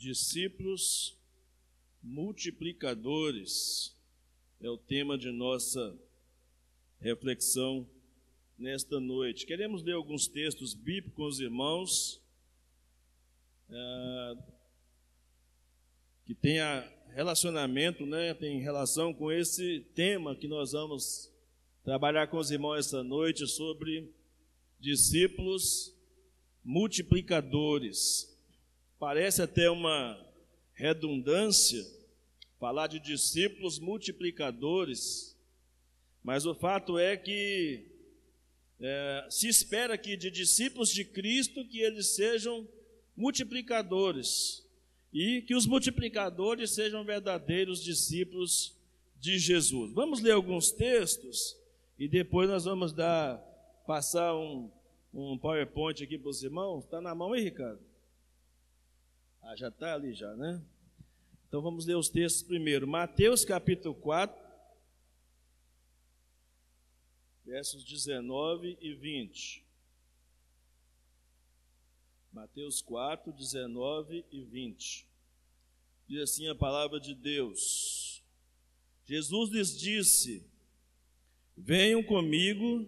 Discípulos multiplicadores é o tema de nossa reflexão nesta noite. Queremos ler alguns textos bíblicos com os irmãos é, que tenha relacionamento, né, tem relação com esse tema que nós vamos trabalhar com os irmãos esta noite sobre discípulos multiplicadores. Parece até uma redundância falar de discípulos multiplicadores, mas o fato é que é, se espera que de discípulos de Cristo que eles sejam multiplicadores e que os multiplicadores sejam verdadeiros discípulos de Jesus. Vamos ler alguns textos e depois nós vamos dar passar um, um PowerPoint aqui para os irmãos. Está na mão aí, Ricardo? Ah, já está ali já, né? Então vamos ler os textos primeiro. Mateus capítulo 4, versos 19 e 20. Mateus 4, 19 e 20. Diz assim a palavra de Deus. Jesus lhes disse: Venham comigo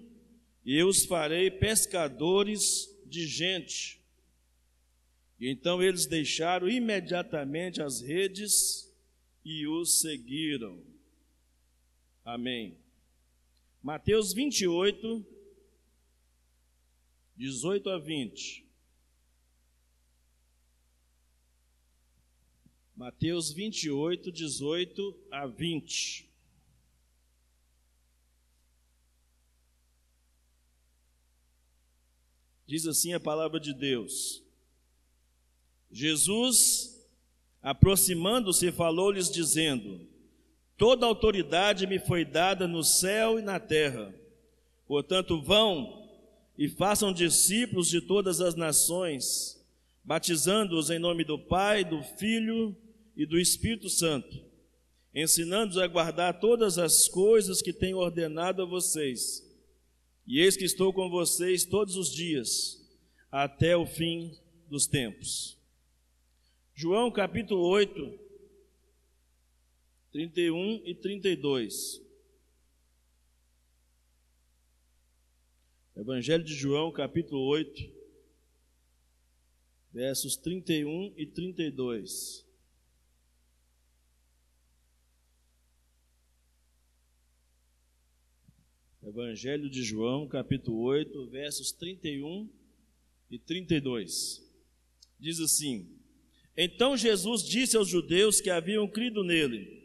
e eu os farei pescadores de gente. Então eles deixaram imediatamente as redes e os seguiram. Amém. Mateus 28, 18 a 20. Mateus 28, 18 a 20. Diz assim a palavra de Deus. Jesus, aproximando-se, falou-lhes, dizendo: Toda autoridade me foi dada no céu e na terra. Portanto, vão e façam discípulos de todas as nações, batizando-os em nome do Pai, do Filho e do Espírito Santo, ensinando-os a guardar todas as coisas que tenho ordenado a vocês. E eis que estou com vocês todos os dias, até o fim dos tempos. João capítulo 8, 31 e 32. Evangelho de João, capítulo 8, versos 31 e 32. Evangelho de João, capítulo 8, versos 31 e 32. Diz assim: então Jesus disse aos judeus que haviam crido nele: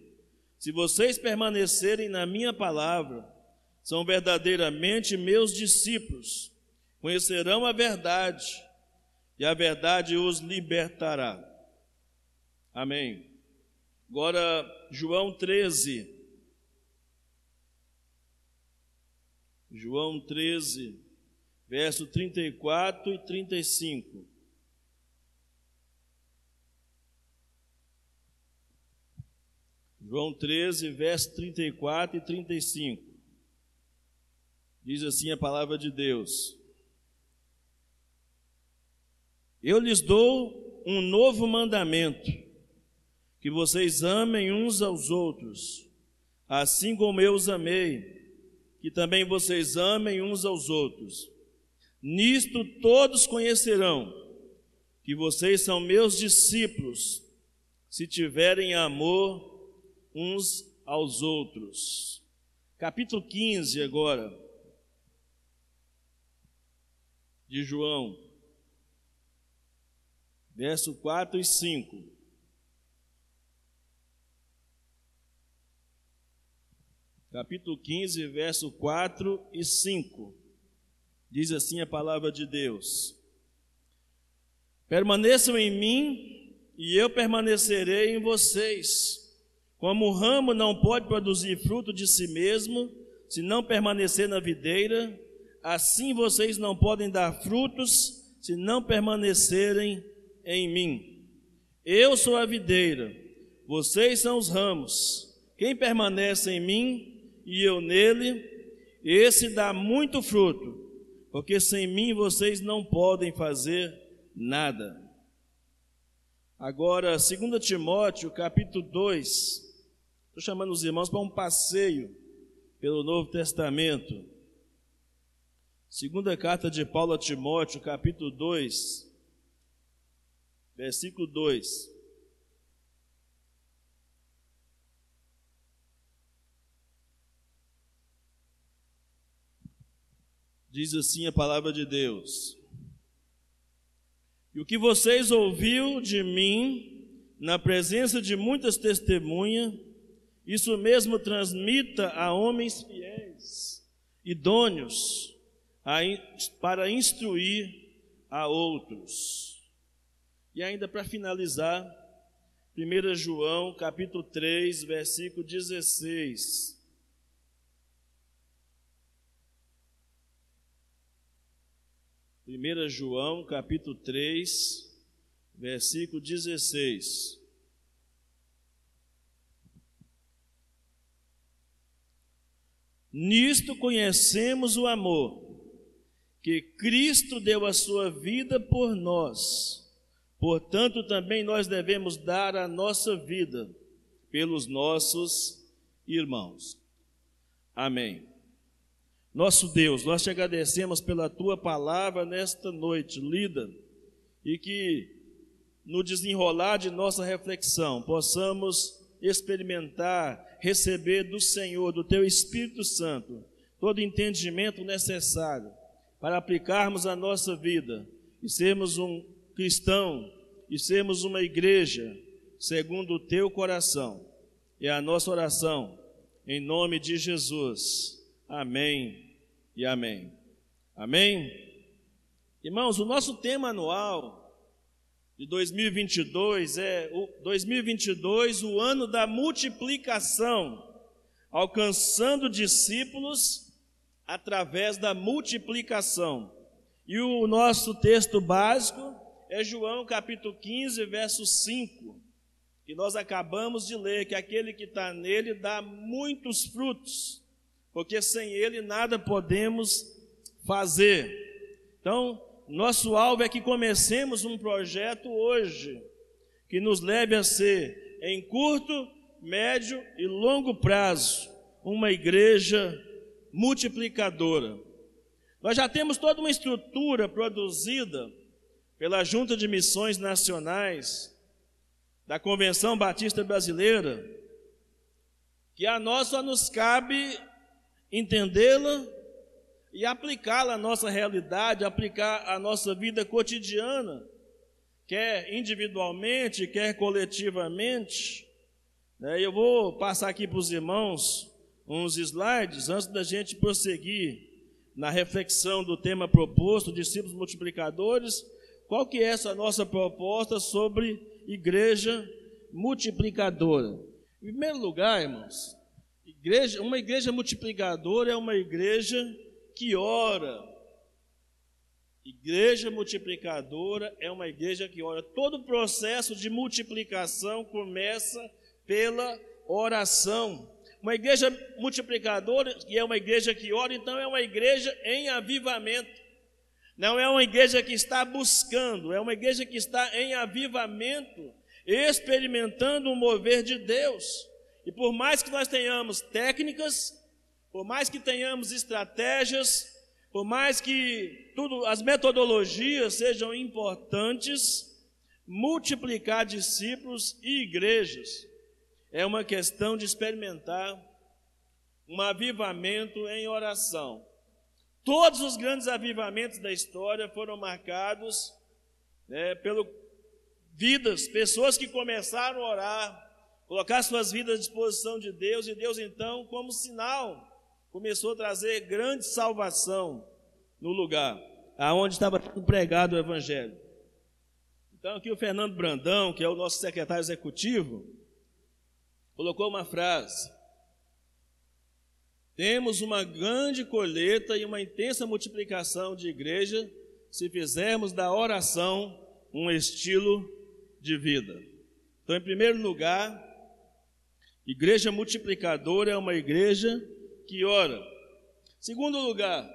Se vocês permanecerem na minha palavra, são verdadeiramente meus discípulos, conhecerão a verdade, e a verdade os libertará. Amém. Agora, João 13. João 13, verso 34 e 35. João 13, verso 34 e 35. Diz assim a palavra de Deus: Eu lhes dou um novo mandamento, que vocês amem uns aos outros, assim como eu os amei, que também vocês amem uns aos outros. Nisto todos conhecerão que vocês são meus discípulos, se tiverem amor uns aos outros. Capítulo 15 agora, de João, verso 4 e 5. Capítulo 15, verso 4 e 5. Diz assim a palavra de Deus: Permaneçam em mim e eu permanecerei em vocês. Como o ramo não pode produzir fruto de si mesmo, se não permanecer na videira, assim vocês não podem dar frutos se não permanecerem em mim. Eu sou a videira, vocês são os ramos. Quem permanece em mim e eu nele, esse dá muito fruto, porque sem mim vocês não podem fazer nada. Agora, 2 Timóteo, capítulo 2. Estou chamando os irmãos para um passeio pelo Novo Testamento. Segunda carta de Paulo a Timóteo, capítulo 2, versículo 2. Diz assim a palavra de Deus: e o que vocês ouviu de mim, na presença de muitas testemunhas, isso mesmo transmita a homens fiéis, idôneos, para instruir a outros. E ainda para finalizar, 1 João capítulo 3, versículo 16. 1 João, capítulo 3, versículo 16. Nisto conhecemos o amor, que Cristo deu a sua vida por nós. Portanto, também nós devemos dar a nossa vida pelos nossos irmãos. Amém. Nosso Deus, nós te agradecemos pela tua palavra nesta noite lida e que no desenrolar de nossa reflexão possamos experimentar, receber do Senhor, do teu Espírito Santo, todo entendimento necessário para aplicarmos a nossa vida e sermos um cristão e sermos uma igreja segundo o teu coração. É a nossa oração em nome de Jesus. Amém e amém. Amém? Irmãos, o nosso tema anual de 2022 é o 2022, o ano da multiplicação, alcançando discípulos através da multiplicação. E o nosso texto básico é João capítulo 15, verso 5, que nós acabamos de ler, que aquele que está nele dá muitos frutos porque sem Ele nada podemos fazer. Então, nosso alvo é que comecemos um projeto hoje, que nos leve a ser, em curto, médio e longo prazo, uma igreja multiplicadora. Nós já temos toda uma estrutura produzida pela Junta de Missões Nacionais, da Convenção Batista Brasileira, que a nós só nos cabe entendê-la e aplicá-la à nossa realidade, aplicar à nossa vida cotidiana, quer individualmente, quer coletivamente. Né? Eu vou passar aqui para os irmãos uns slides antes da gente prosseguir na reflexão do tema proposto, discípulos multiplicadores. Qual que é essa nossa proposta sobre igreja multiplicadora? Em primeiro lugar, irmãos, Igreja, uma igreja multiplicadora é uma igreja que ora. Igreja multiplicadora é uma igreja que ora. Todo o processo de multiplicação começa pela oração. Uma igreja multiplicadora, e é uma igreja que ora, então é uma igreja em avivamento. Não é uma igreja que está buscando, é uma igreja que está em avivamento, experimentando o mover de Deus. E por mais que nós tenhamos técnicas, por mais que tenhamos estratégias, por mais que tudo, as metodologias sejam importantes, multiplicar discípulos e igrejas é uma questão de experimentar um avivamento em oração. Todos os grandes avivamentos da história foram marcados né, pelo vidas, pessoas que começaram a orar, colocar suas vidas à disposição de Deus, e Deus então, como sinal, começou a trazer grande salvação no lugar aonde estava pregado o Evangelho. Então, aqui o Fernando Brandão, que é o nosso secretário executivo, colocou uma frase: Temos uma grande colheita e uma intensa multiplicação de igreja se fizermos da oração um estilo de vida. Então, em primeiro lugar, Igreja multiplicadora é uma igreja que ora. Segundo lugar,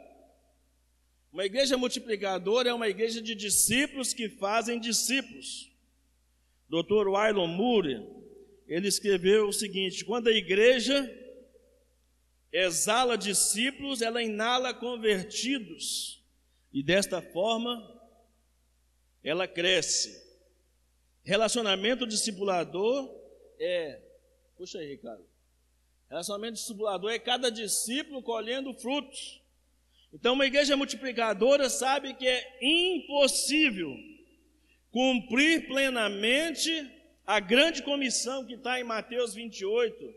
uma igreja multiplicadora é uma igreja de discípulos que fazem discípulos. Dr. Wylon Moore, ele escreveu o seguinte: quando a igreja exala discípulos, ela inala convertidos, e desta forma ela cresce. Relacionamento discipulador é. Puxa aí, Ricardo. Relacionamento discipulador é cada discípulo colhendo frutos. Então, uma igreja multiplicadora sabe que é impossível cumprir plenamente a grande comissão que está em Mateus 28,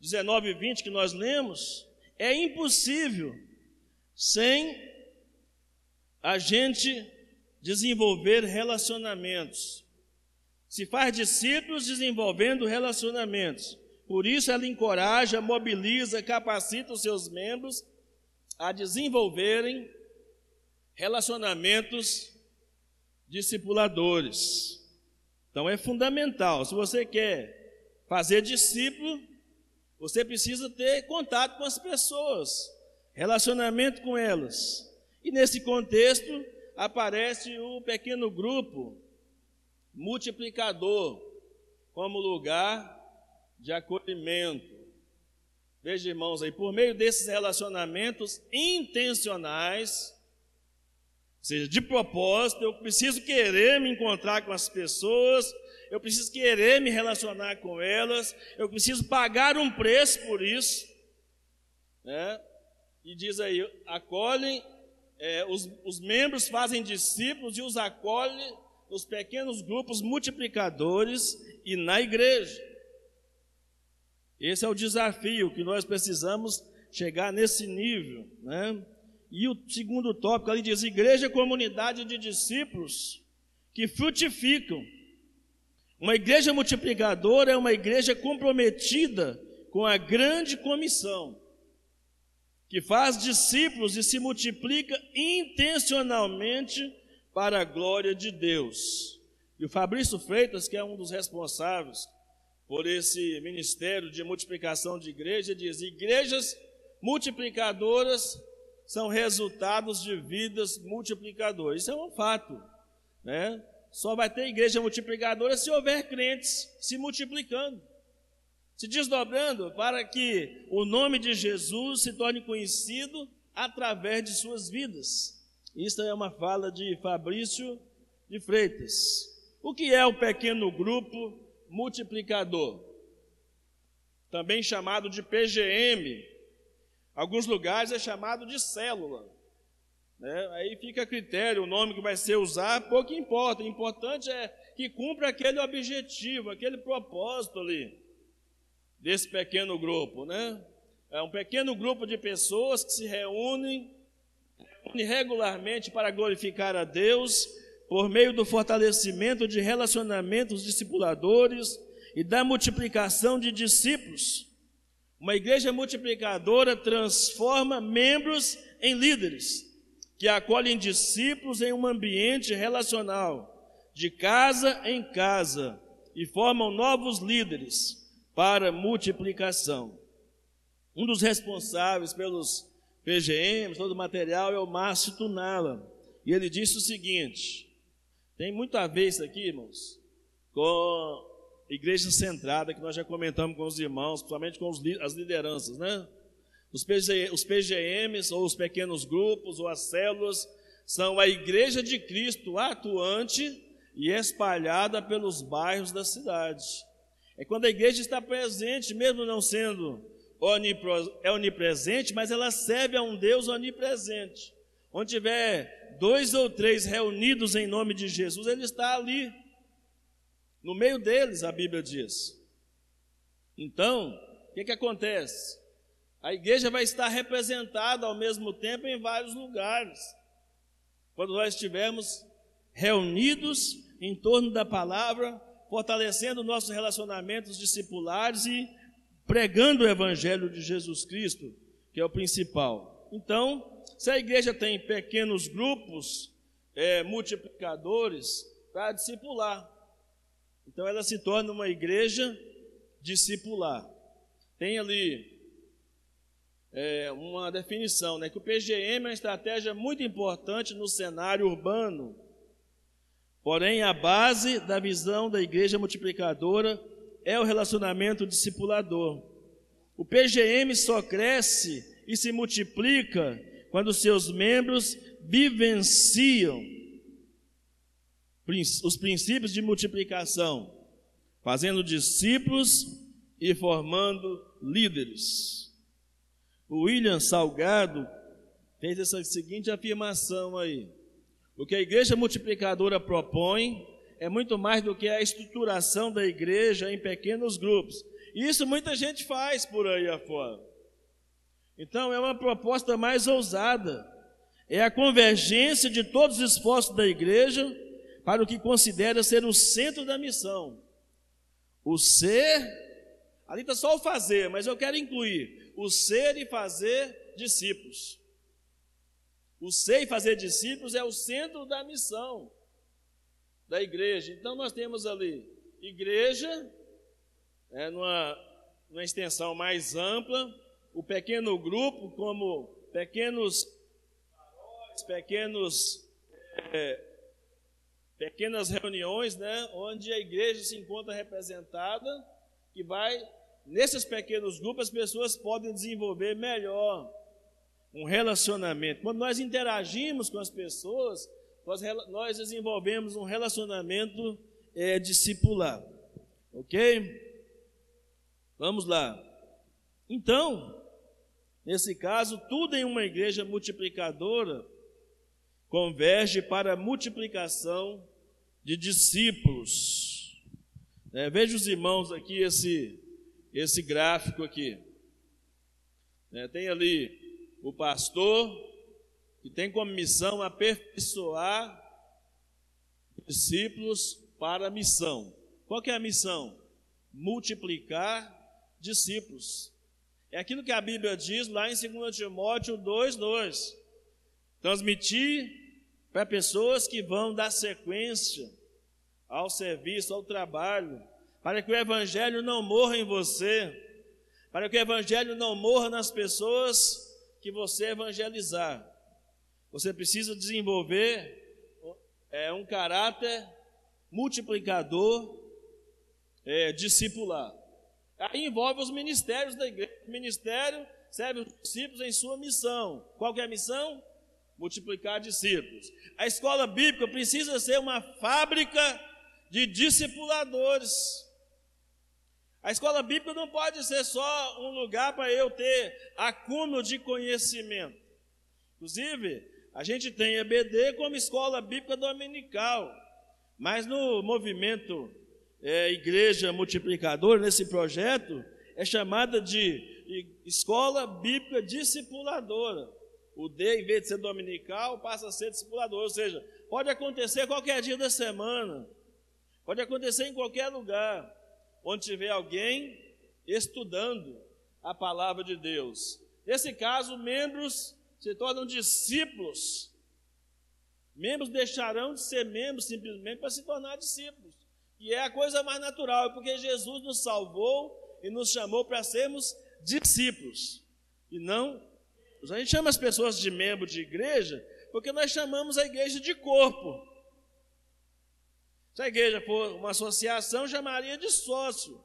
19 e 20, que nós lemos. É impossível sem a gente desenvolver relacionamentos. Se faz discípulos desenvolvendo relacionamentos. Por isso ela encoraja, mobiliza, capacita os seus membros a desenvolverem relacionamentos discipuladores. Então é fundamental. Se você quer fazer discípulo, você precisa ter contato com as pessoas, relacionamento com elas. E nesse contexto aparece o pequeno grupo multiplicador como lugar de acolhimento. Veja, irmãos, aí, por meio desses relacionamentos intencionais, ou seja, de propósito, eu preciso querer me encontrar com as pessoas, eu preciso querer me relacionar com elas, eu preciso pagar um preço por isso. Né? E diz aí: acolhem, é, os, os membros fazem discípulos e os acolhem nos pequenos grupos multiplicadores e na igreja. Esse é o desafio que nós precisamos chegar nesse nível, né? E o segundo tópico ali diz: igreja é comunidade de discípulos que frutificam. Uma igreja multiplicadora é uma igreja comprometida com a grande comissão, que faz discípulos e se multiplica intencionalmente para a glória de Deus. E o Fabrício Freitas, que é um dos responsáveis por esse ministério de multiplicação de igreja, diz: igrejas multiplicadoras são resultados de vidas multiplicadoras. Isso é um fato, né? Só vai ter igreja multiplicadora se houver crentes se multiplicando, se desdobrando para que o nome de Jesus se torne conhecido através de suas vidas. Isso é uma fala de Fabrício de Freitas. O que é o pequeno grupo multiplicador, também chamado de PGM. Alguns lugares é chamado de célula. Né? Aí fica a critério, o nome que vai ser usado, pouco importa. O importante é que cumpra aquele objetivo, aquele propósito ali, desse pequeno grupo. Né? É um pequeno grupo de pessoas que se reúnem, reúnem regularmente para glorificar a Deus por meio do fortalecimento de relacionamentos discipuladores e da multiplicação de discípulos. Uma igreja multiplicadora transforma membros em líderes, que acolhem discípulos em um ambiente relacional, de casa em casa, e formam novos líderes para multiplicação. Um dos responsáveis pelos PGMs, todo o material, é o Márcio Tunala. E ele disse o seguinte: tem muito a ver isso aqui, irmãos, com igreja centrada, que nós já comentamos com os irmãos, principalmente com os, as lideranças, né? Os, PG, os PGMs, ou os pequenos grupos, ou as células, são a igreja de Cristo atuante e espalhada pelos bairros da cidade. É quando a igreja está presente, mesmo não sendo é onipresente, mas ela serve a um Deus onipresente. Onde tiver dois ou três reunidos em nome de Jesus, ele está ali. No meio deles, a Bíblia diz. Então, o que, que acontece? A igreja vai estar representada ao mesmo tempo em vários lugares. Quando nós estivermos reunidos em torno da palavra, fortalecendo nossos relacionamentos discipulares e pregando o Evangelho de Jesus Cristo, que é o principal. Então, se a igreja tem pequenos grupos é, multiplicadores para discipular, então ela se torna uma igreja discipular. Tem ali é, uma definição, né, que o PGM é uma estratégia muito importante no cenário urbano, Porém, a base da visão da igreja multiplicadora é o relacionamento discipulador. O PGM só cresce e se multiplica quando seus membros vivenciam os princípios de multiplicação, fazendo discípulos e formando líderes. O William Salgado fez essa seguinte afirmação aí: o que a igreja multiplicadora propõe é muito mais do que a estruturação da igreja em pequenos grupos. Isso muita gente faz por aí afora. Então é uma proposta mais ousada. É a convergência de todos os esforços da igreja para o que considera ser o centro da missão. O ser, ali está só o fazer, mas eu quero incluir o ser e fazer discípulos. O ser e fazer discípulos é o centro da missão da igreja. Então nós temos ali igreja, é, numa, numa extensão mais ampla, o pequeno grupo como pequenos pequenos é, pequenas reuniões, né, onde a igreja se encontra representada, que vai nesses pequenos grupos as pessoas podem desenvolver melhor um relacionamento. Quando nós interagimos com as pessoas, nós, nós desenvolvemos um relacionamento é, discipular. Ok? Vamos lá. Então, nesse caso, tudo em uma igreja multiplicadora converge para a multiplicação de discípulos. É, veja os irmãos aqui, esse, esse gráfico aqui. É, tem ali o pastor, que tem como missão aperfeiçoar discípulos para a missão. Qual que é a missão? Multiplicar discípulos. É aquilo que a Bíblia diz lá em 2 Timóteo 2:2. Transmitir para pessoas que vão dar sequência ao serviço, ao trabalho, para que o evangelho não morra em você, para que o evangelho não morra nas pessoas que você evangelizar. Você precisa desenvolver é, um caráter multiplicador, é, discipular. Aí envolve os ministérios da igreja. O ministério serve os discípulos em sua missão. Qual que é a missão? Multiplicar discípulos. A escola bíblica precisa ser uma fábrica de discipuladores. A escola bíblica não pode ser só um lugar para eu ter acúmulo de conhecimento. Inclusive, a gente tem EBD como escola bíblica dominical, mas no movimento é, Igreja Multiplicadora, nesse projeto, é chamada de Escola Bíblica Discipuladora. O D, em vez de ser dominical, passa a ser discipulador, ou seja, pode acontecer qualquer dia da semana, pode acontecer em qualquer lugar, onde tiver alguém estudando a palavra de Deus. Nesse caso, membros se tornam discípulos. Membros deixarão de ser membros simplesmente para se tornar discípulos. E é a coisa mais natural, porque Jesus nos salvou e nos chamou para sermos discípulos. E não. A gente chama as pessoas de membro de igreja porque nós chamamos a igreja de corpo. Se a igreja for uma associação, chamaria de sócio.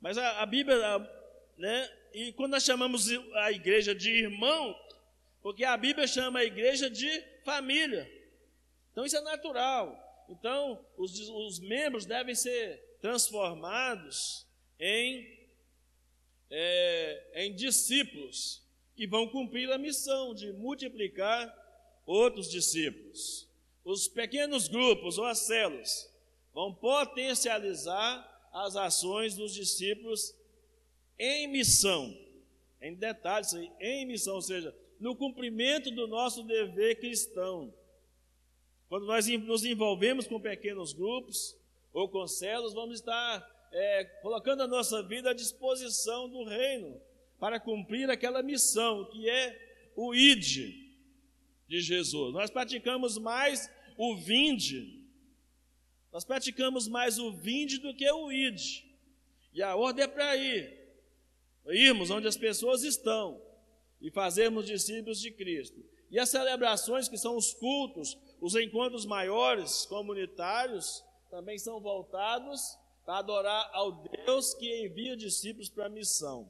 Mas a, a Bíblia, né, e quando nós chamamos a igreja de irmão, porque a Bíblia chama a igreja de família. Então isso é natural. Então os, os membros devem ser transformados em, é, em discípulos que vão cumprir a missão de multiplicar outros discípulos. Os pequenos grupos ou as células vão potencializar as ações dos discípulos em missão, em detalhes, em missão, ou seja, no cumprimento do nosso dever cristão. Quando nós nos envolvemos com pequenos grupos ou com células, vamos estar é, colocando a nossa vida à disposição do reino para cumprir aquela missão que é o ID de Jesus. Nós praticamos mais o vinde, nós praticamos mais o vinde do que o id. E a ordem é para ir irmos onde as pessoas estão e fazermos discípulos de Cristo. E as celebrações, que são os cultos, Os encontros maiores, comunitários, também são voltados para adorar ao Deus que envia discípulos para a missão.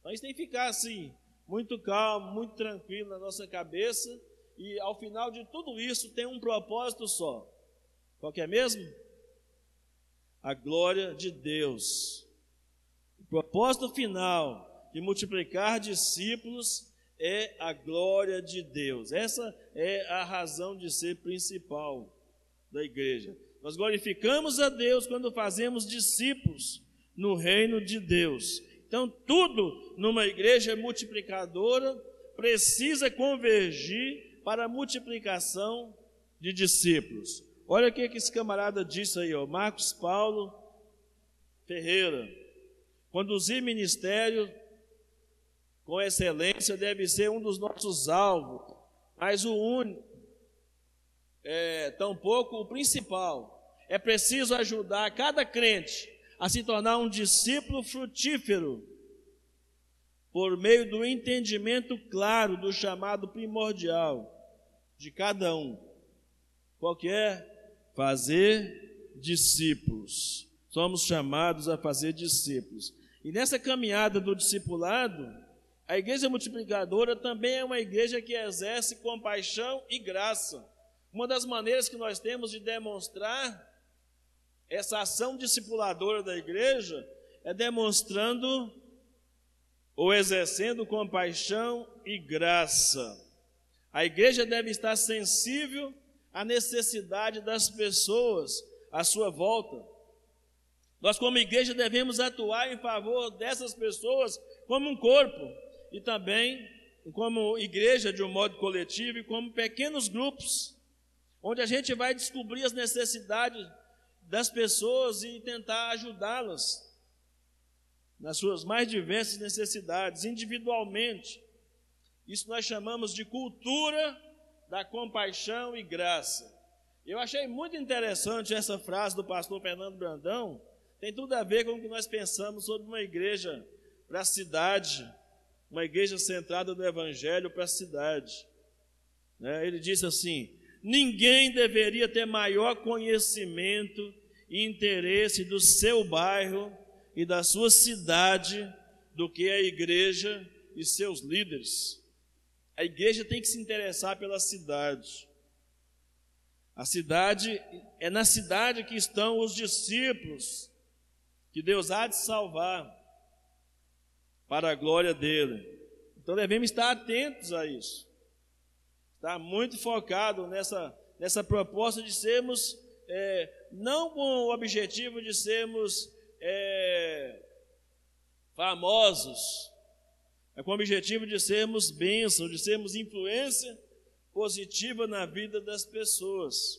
Então isso tem que ficar assim, muito calmo, muito tranquilo na nossa cabeça, e ao final de tudo isso tem um propósito só. Qual que é mesmo? A glória de Deus. O propósito final de multiplicar discípulos é a glória de Deus. Essa é a razão de ser principal da igreja. Nós glorificamos a Deus quando fazemos discípulos no reino de Deus. Então, tudo numa igreja multiplicadora precisa convergir para a multiplicação de discípulos. Olha o que esse camarada disse aí, ó, Marcos Paulo Ferreira. Conduzir ministério com excelência deve ser um dos nossos alvos, mas o único, é, tampouco o principal. É preciso ajudar cada crente a se tornar um discípulo frutífero por meio do entendimento claro do chamado primordial de cada um. Qual que é? Fazer discípulos. Somos chamados a fazer discípulos. E nessa caminhada do discipulado, a igreja multiplicadora também é uma igreja que exerce compaixão e graça. Uma das maneiras que nós temos de demonstrar essa ação discipuladora da igreja é demonstrando ou exercendo compaixão e graça. A igreja deve estar sensível à necessidade das pessoas à sua volta. Nós, como igreja, devemos atuar em favor dessas pessoas como um corpo e também como igreja de um modo coletivo e como pequenos grupos, onde a gente vai descobrir as necessidades das pessoas e tentar ajudá-las nas suas mais diversas necessidades, individualmente. Isso nós chamamos de cultura da compaixão e graça. Eu achei muito interessante essa frase do pastor Fernando Brandão, tem tudo a ver com o que nós pensamos sobre uma igreja para a cidade, uma igreja centrada no Evangelho para a cidade. Né? Ele disse assim: ninguém deveria ter maior conhecimento e interesse do seu bairro e da sua cidade do que a igreja e seus líderes. A igreja tem que se interessar pela cidade. A cidade é na cidade que estão os discípulos que Deus há de salvar para a glória dele. Então devemos estar atentos a isso está muito focado nessa, nessa proposta de sermos, é, não com o objetivo de sermos é, famosos, é com o objetivo de sermos bênção, de sermos influência positiva na vida das pessoas.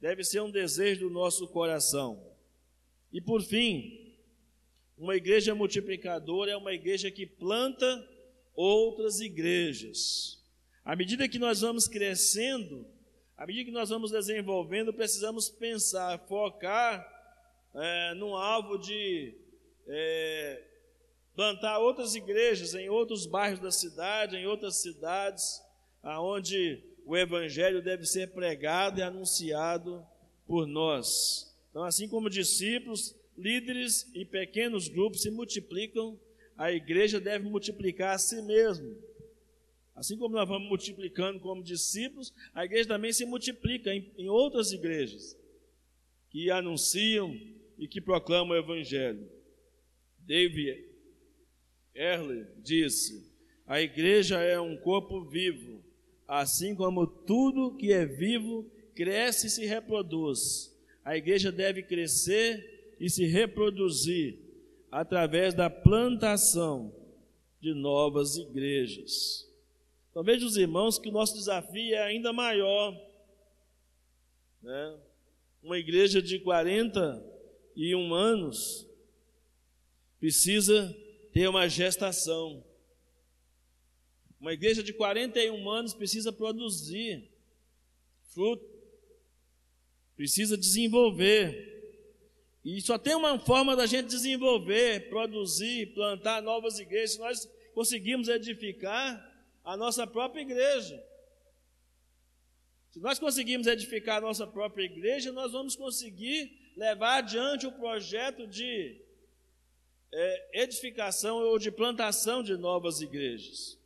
Deve ser um desejo do nosso coração. E por fim, uma igreja multiplicadora é uma igreja que planta outras igrejas. À medida que nós vamos crescendo, à medida que nós vamos desenvolvendo, precisamos pensar, focar é, alvo de é, plantar outras igrejas em outros bairros da cidade, em outras cidades, aonde o evangelho deve ser pregado e anunciado por nós. Então, assim como discípulos, líderes e pequenos grupos se multiplicam, a igreja deve multiplicar a si mesmo Assim como nós vamos multiplicando como discípulos, a igreja também se multiplica em, em outras igrejas que anunciam e que proclamam o Evangelho. David Erle disse: a igreja é um corpo vivo, assim como tudo que é vivo cresce e se reproduz. A igreja deve crescer e se reproduzir através da plantação de novas igrejas. Então veja os irmãos que o nosso desafio é ainda maior. Né? Uma igreja de 41 anos precisa ter uma gestação. Uma igreja de 41 anos precisa produzir fruto, precisa desenvolver. E só tem uma forma da gente desenvolver, produzir, plantar novas igrejas, se nós conseguimos edificar a nossa própria igreja. Se nós conseguirmos edificar a nossa própria igreja, nós vamos conseguir levar adiante o projeto de é, edificação ou de plantação de novas igrejas.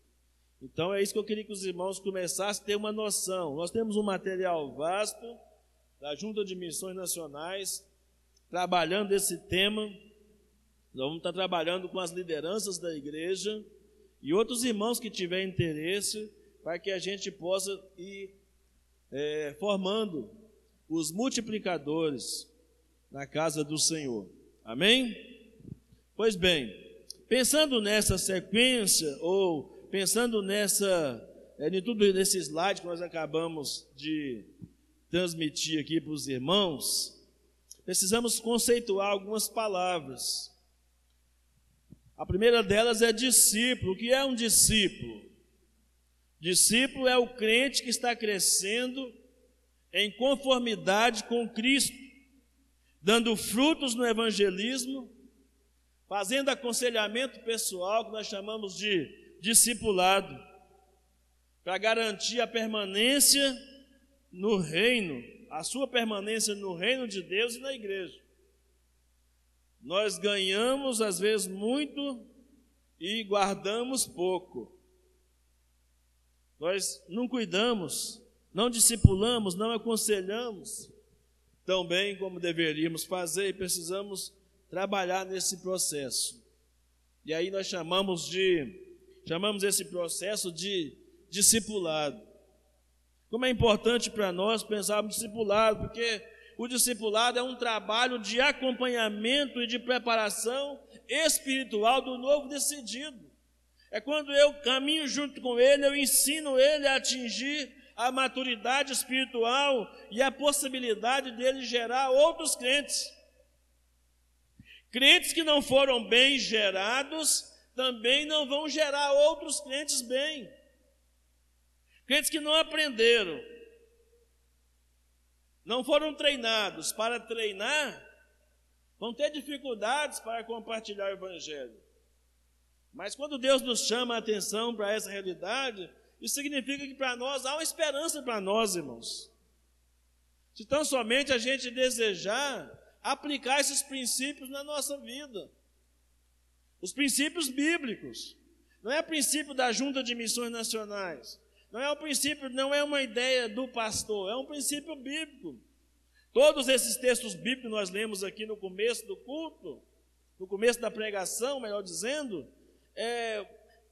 Então é isso que eu queria que os irmãos começassem a ter uma noção. Nós temos um material vasto da Junta de Missões Nacionais trabalhando esse tema. Nós vamos estar trabalhando com as lideranças da igreja e outros irmãos que tiverem interesse para que a gente possa ir é, formando os multiplicadores na casa do Senhor. Amém? Pois bem, pensando nessa sequência, ou pensando nessa, é, em tudo nesse slide que nós acabamos de transmitir aqui para os irmãos, precisamos conceituar algumas palavras. A primeira delas é discípulo. O que é um discípulo? Discípulo é o crente que está crescendo em conformidade com Cristo, dando frutos no evangelismo, fazendo aconselhamento pessoal, que nós chamamos de discipulado, para garantir a permanência no reino, a sua permanência no reino de Deus e na igreja. Nós ganhamos às vezes muito e guardamos pouco. Nós não cuidamos, não discipulamos, não aconselhamos tão bem como deveríamos fazer e precisamos trabalhar nesse processo. E aí nós chamamos de chamamos esse processo de discipulado. Como é importante para nós pensarmos discipulado, porque o discipulado é um trabalho de acompanhamento e de preparação espiritual do novo decidido. É quando eu caminho junto com ele, eu ensino ele a atingir a maturidade espiritual e a possibilidade dele gerar outros crentes. Crentes que não foram bem gerados também não vão gerar outros crentes bem. Crentes que não aprenderam, não foram treinados para treinar, vão ter dificuldades para compartilhar o Evangelho. Mas quando Deus nos chama a atenção para essa realidade, isso significa que para nós há uma esperança para nós, irmãos. Se tão somente a gente desejar aplicar esses princípios na nossa vida. Os princípios bíblicos. Não é princípio da Junta de Missões Nacionais. Não é o princípio, não é uma ideia do pastor, é um princípio bíblico. Todos esses textos bíblicos nós lemos aqui no começo do culto, no começo da pregação, melhor dizendo, é,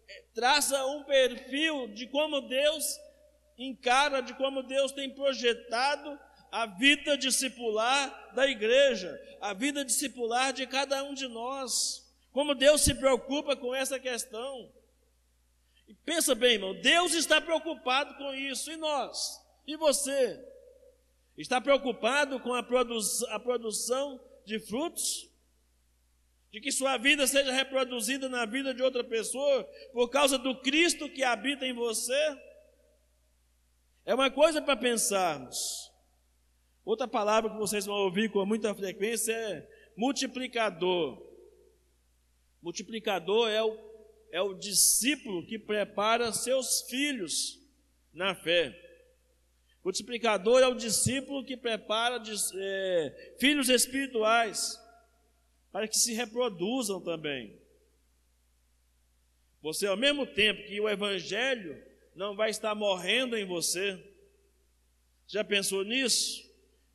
é, traça um perfil de como Deus encara, de como Deus tem projetado a vida discipular da igreja, a vida discipular de cada um de nós. Como Deus se preocupa com essa questão. Pensa bem, irmão, Deus está preocupado com isso, e nós? E você? Está preocupado com a, produ a produção de frutos? de que sua vida seja reproduzida na vida de outra pessoa por causa do Cristo que habita em você? É uma coisa para pensarmos. Outra palavra que vocês vão ouvir com muita frequência é multiplicador. Multiplicador é o, é o discípulo que prepara seus filhos na fé. Multiplicador é o discípulo que prepara é, filhos espirituais para que se reproduzam também. Você, ao mesmo tempo que o Evangelho não vai estar morrendo em você, já pensou nisso?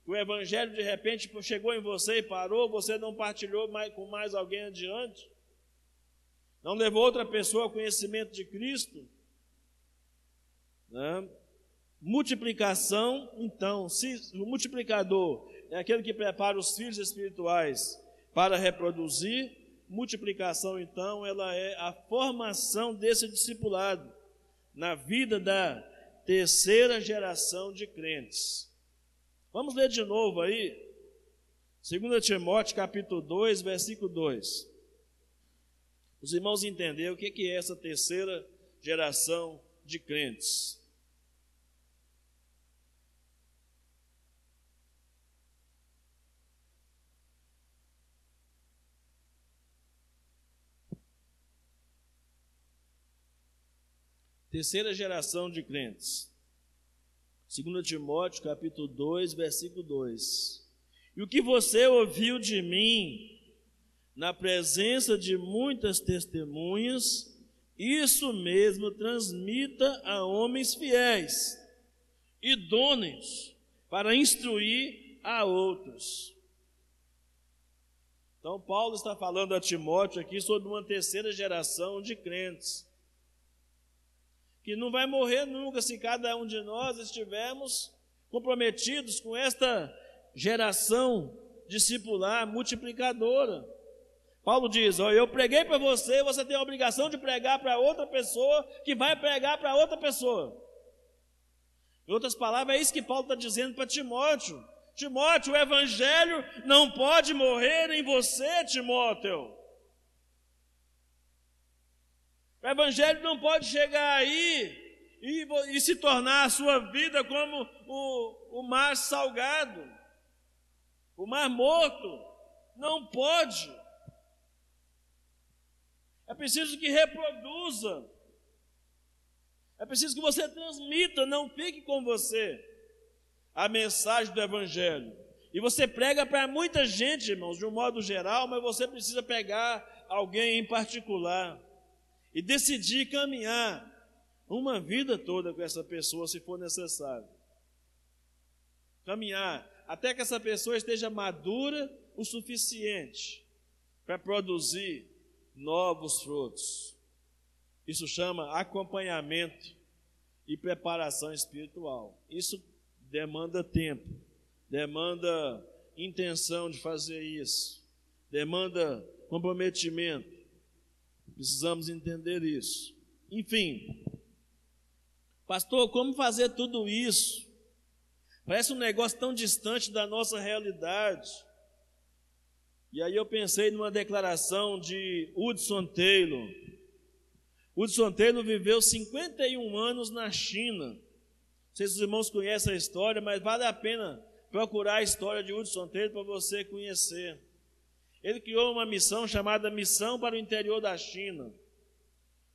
o Evangelho de repente chegou em você e parou, você não partilhou mais, com mais alguém adiante? Não levou outra pessoa ao conhecimento de Cristo? Né? Multiplicação, então, se o multiplicador é aquele que prepara os filhos espirituais para reproduzir. Multiplicação, então, ela é a formação desse discipulado na vida da terceira geração de crentes. Vamos ler de novo aí, 2 Timóteo capítulo 2, versículo 2. Os irmãos entenderam o que é essa terceira geração de crentes. terceira geração de crentes. 2 Timóteo capítulo 2, versículo 2. E o que você ouviu de mim na presença de muitas testemunhas, isso mesmo transmita a homens fiéis, idôneos, para instruir a outros. Então, Paulo está falando a Timóteo aqui sobre uma terceira geração de crentes, que não vai morrer nunca se cada um de nós estivermos comprometidos com esta geração discipular, multiplicadora. Paulo diz: ó, Eu preguei para você, você tem a obrigação de pregar para outra pessoa, que vai pregar para outra pessoa. Em outras palavras, é isso que Paulo está dizendo para Timóteo. Timóteo, o evangelho não pode morrer em você, Timóteo. O evangelho não pode chegar aí e, e se tornar a sua vida como o, o mar salgado, o mar morto. Não pode. É preciso que reproduza. É preciso que você transmita, não fique com você a mensagem do Evangelho. E você prega para muita gente, irmãos, de um modo geral, mas você precisa pegar alguém em particular e decidir caminhar uma vida toda com essa pessoa, se for necessário. Caminhar até que essa pessoa esteja madura o suficiente para produzir novos frutos. Isso chama acompanhamento e preparação espiritual. Isso demanda tempo, demanda intenção de fazer isso, demanda comprometimento. Precisamos entender isso. Enfim, pastor, como fazer tudo isso? Parece um negócio tão distante da nossa realidade. E aí eu pensei numa declaração de Hudson Taylor. Hudson Taylor viveu 51 anos na China sei se os irmãos conhecem a história, mas vale a pena procurar a história de Hudson Taylor para você conhecer. Ele criou uma missão chamada Missão para o Interior da China.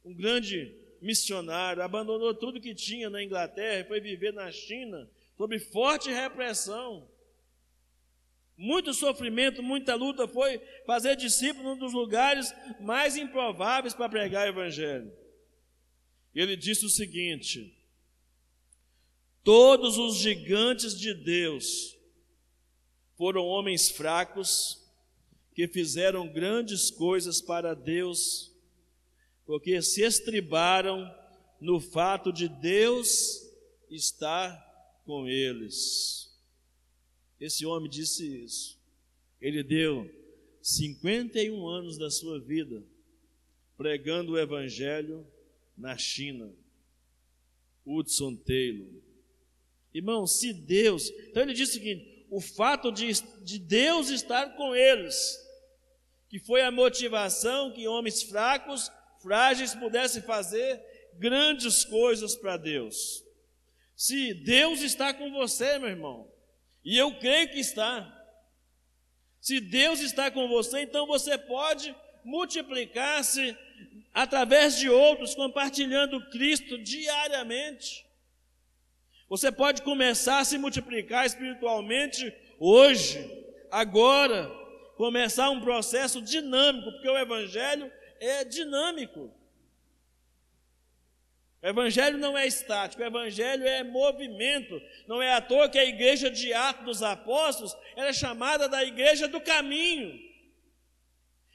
Um grande missionário, abandonou tudo que tinha na Inglaterra e foi viver na China sob forte repressão. Muito sofrimento, muita luta, foi fazer discípulo num dos lugares mais improváveis para pregar o Evangelho. Ele disse o seguinte: Todos os gigantes de Deus foram homens fracos que fizeram grandes coisas para Deus, porque se estribaram no fato de Deus estar com eles. Esse homem disse isso. Ele deu 51 anos da sua vida pregando o Evangelho na China. Hudson Taylor. Irmão, se Deus. Então ele diz o seguinte: o fato de, de Deus estar com eles, que foi a motivação que homens fracos, frágeis pudessem fazer grandes coisas para Deus. Se Deus está com você, meu irmão, e eu creio que está. Se Deus está com você, então você pode multiplicar-se através de outros, compartilhando Cristo diariamente. Você pode começar a se multiplicar espiritualmente hoje, agora, começar um processo dinâmico, porque o Evangelho é dinâmico. O Evangelho não é estático, o Evangelho é movimento. Não é à toa que a igreja de Atos dos Apóstolos era chamada da igreja do caminho.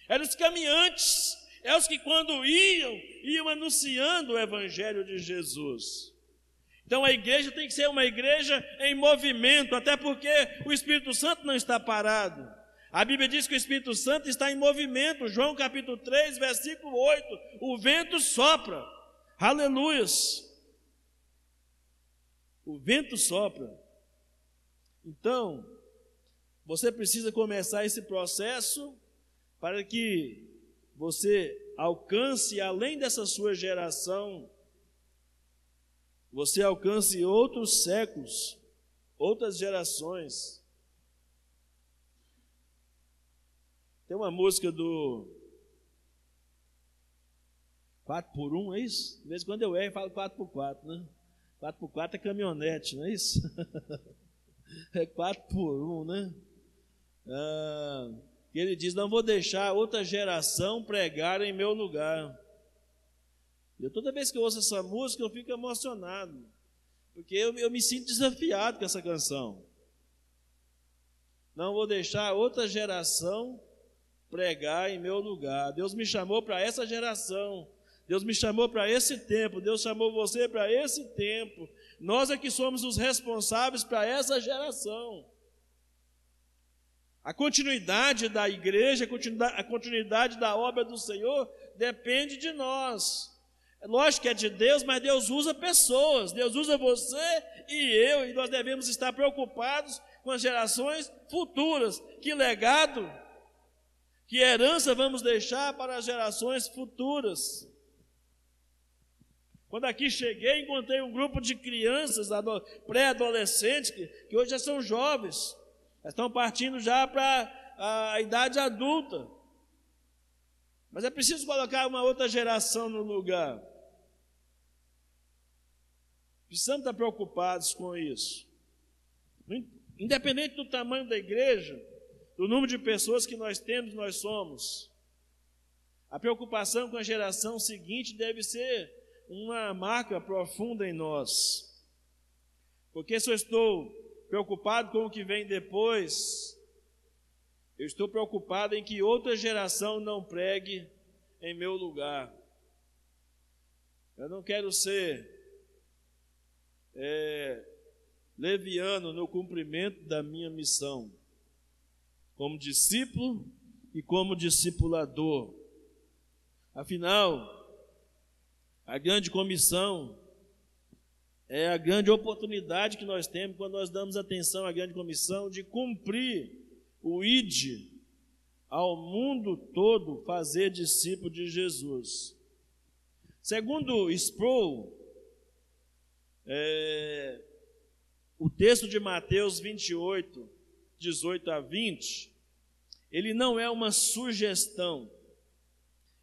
Eram os caminhantes, é os que quando iam, iam anunciando o Evangelho de Jesus. Então a igreja tem que ser uma igreja em movimento, até porque o Espírito Santo não está parado. A Bíblia diz que o Espírito Santo está em movimento. João capítulo 3, versículo 8. O vento sopra. Aleluias. O vento sopra. Então, você precisa começar esse processo para que você alcance, além dessa sua geração, você alcance outros séculos, outras gerações. Tem uma música do 4 por 1, é isso? De vez em quando eu erro e falo 4 por 4, né? 4x4 é caminhonete, não é isso? é 4 por 1, né? Ah, ele diz: Não vou deixar outra geração pregar em meu lugar. E toda vez que eu ouço essa música, eu fico emocionado, porque eu, eu me sinto desafiado com essa canção. Não vou deixar outra geração pregar em meu lugar. Deus me chamou para essa geração. Deus me chamou para esse tempo. Deus chamou você para esse tempo. Nós é que somos os responsáveis para essa geração. A continuidade da igreja, a continuidade da obra do Senhor depende de nós. É lógico que é de Deus, mas Deus usa pessoas, Deus usa você e eu, e nós devemos estar preocupados com as gerações futuras. Que legado, que herança vamos deixar para as gerações futuras? Quando aqui cheguei, encontrei um grupo de crianças, pré-adolescentes, que, que hoje já são jovens, estão partindo já para a idade adulta. Mas é preciso colocar uma outra geração no lugar. Precisamos estar preocupados com isso. Independente do tamanho da igreja, do número de pessoas que nós temos, nós somos. A preocupação com a geração seguinte deve ser uma marca profunda em nós. Porque se eu estou preocupado com o que vem depois, eu estou preocupado em que outra geração não pregue em meu lugar. Eu não quero ser é, leviano no cumprimento da minha missão, como discípulo e como discipulador. Afinal, a grande comissão é a grande oportunidade que nós temos quando nós damos atenção à grande comissão de cumprir o ID ao mundo todo fazer discípulo de Jesus. Segundo Sproul, é, o texto de Mateus 28, 18 a 20, ele não é uma sugestão,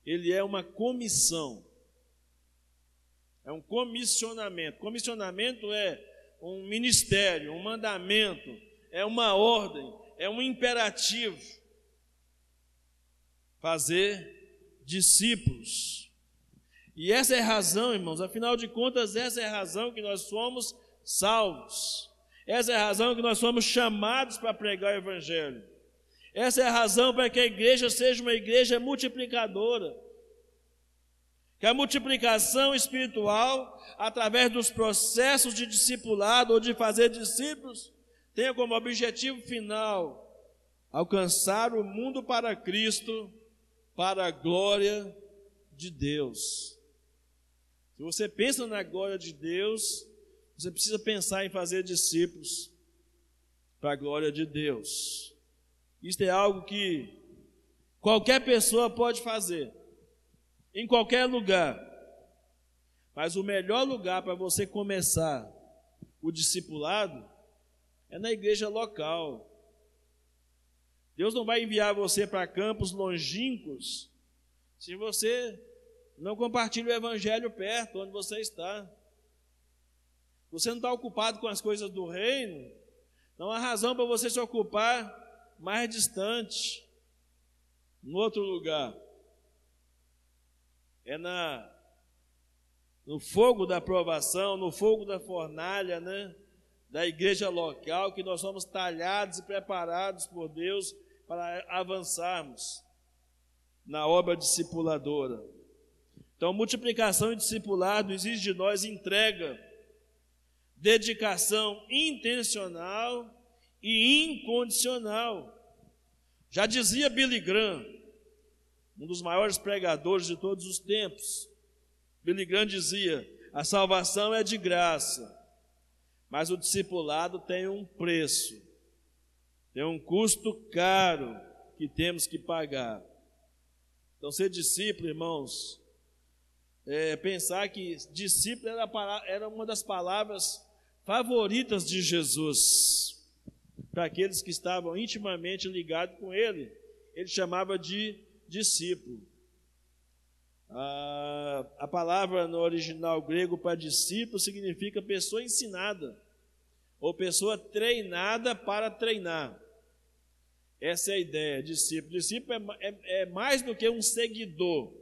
ele é uma comissão. É um comissionamento. Comissionamento é um ministério, um mandamento, é uma ordem, é um imperativo. Fazer discípulos. E essa é a razão, irmãos, afinal de contas, essa é a razão que nós somos salvos. Essa é a razão que nós somos chamados para pregar o Evangelho. Essa é a razão para que a igreja seja uma igreja multiplicadora que a multiplicação espiritual, através dos processos de discipulado ou de fazer discípulos, tenha como objetivo final alcançar o mundo para Cristo, para a glória de Deus. Se você pensa na glória de Deus, você precisa pensar em fazer discípulos para a glória de Deus. Isto é algo que qualquer pessoa pode fazer em qualquer lugar. Mas o melhor lugar para você começar o discipulado é na igreja local. Deus não vai enviar você para campos longínquos se você não compartilha o evangelho perto, onde você está. Você não está ocupado com as coisas do reino, não há razão para você se ocupar mais distante, em outro lugar é na no fogo da aprovação, no fogo da fornalha, né? Da igreja local, que nós somos talhados e preparados por Deus para avançarmos na obra discipuladora. Então, multiplicação e discipulado exige de nós entrega, dedicação intencional e incondicional. Já dizia Billy Graham, um dos maiores pregadores de todos os tempos. Billy Graham dizia: a salvação é de graça, mas o discipulado tem um preço, tem um custo caro que temos que pagar. Então, ser discípulo, irmãos, é pensar que discípulo era, era uma das palavras favoritas de Jesus para aqueles que estavam intimamente ligados com ele. Ele chamava de discípulo. A, a palavra no original grego para discípulo significa pessoa ensinada, ou pessoa treinada para treinar. Essa é a ideia, discípulo. Discípulo é, é, é mais do que um seguidor.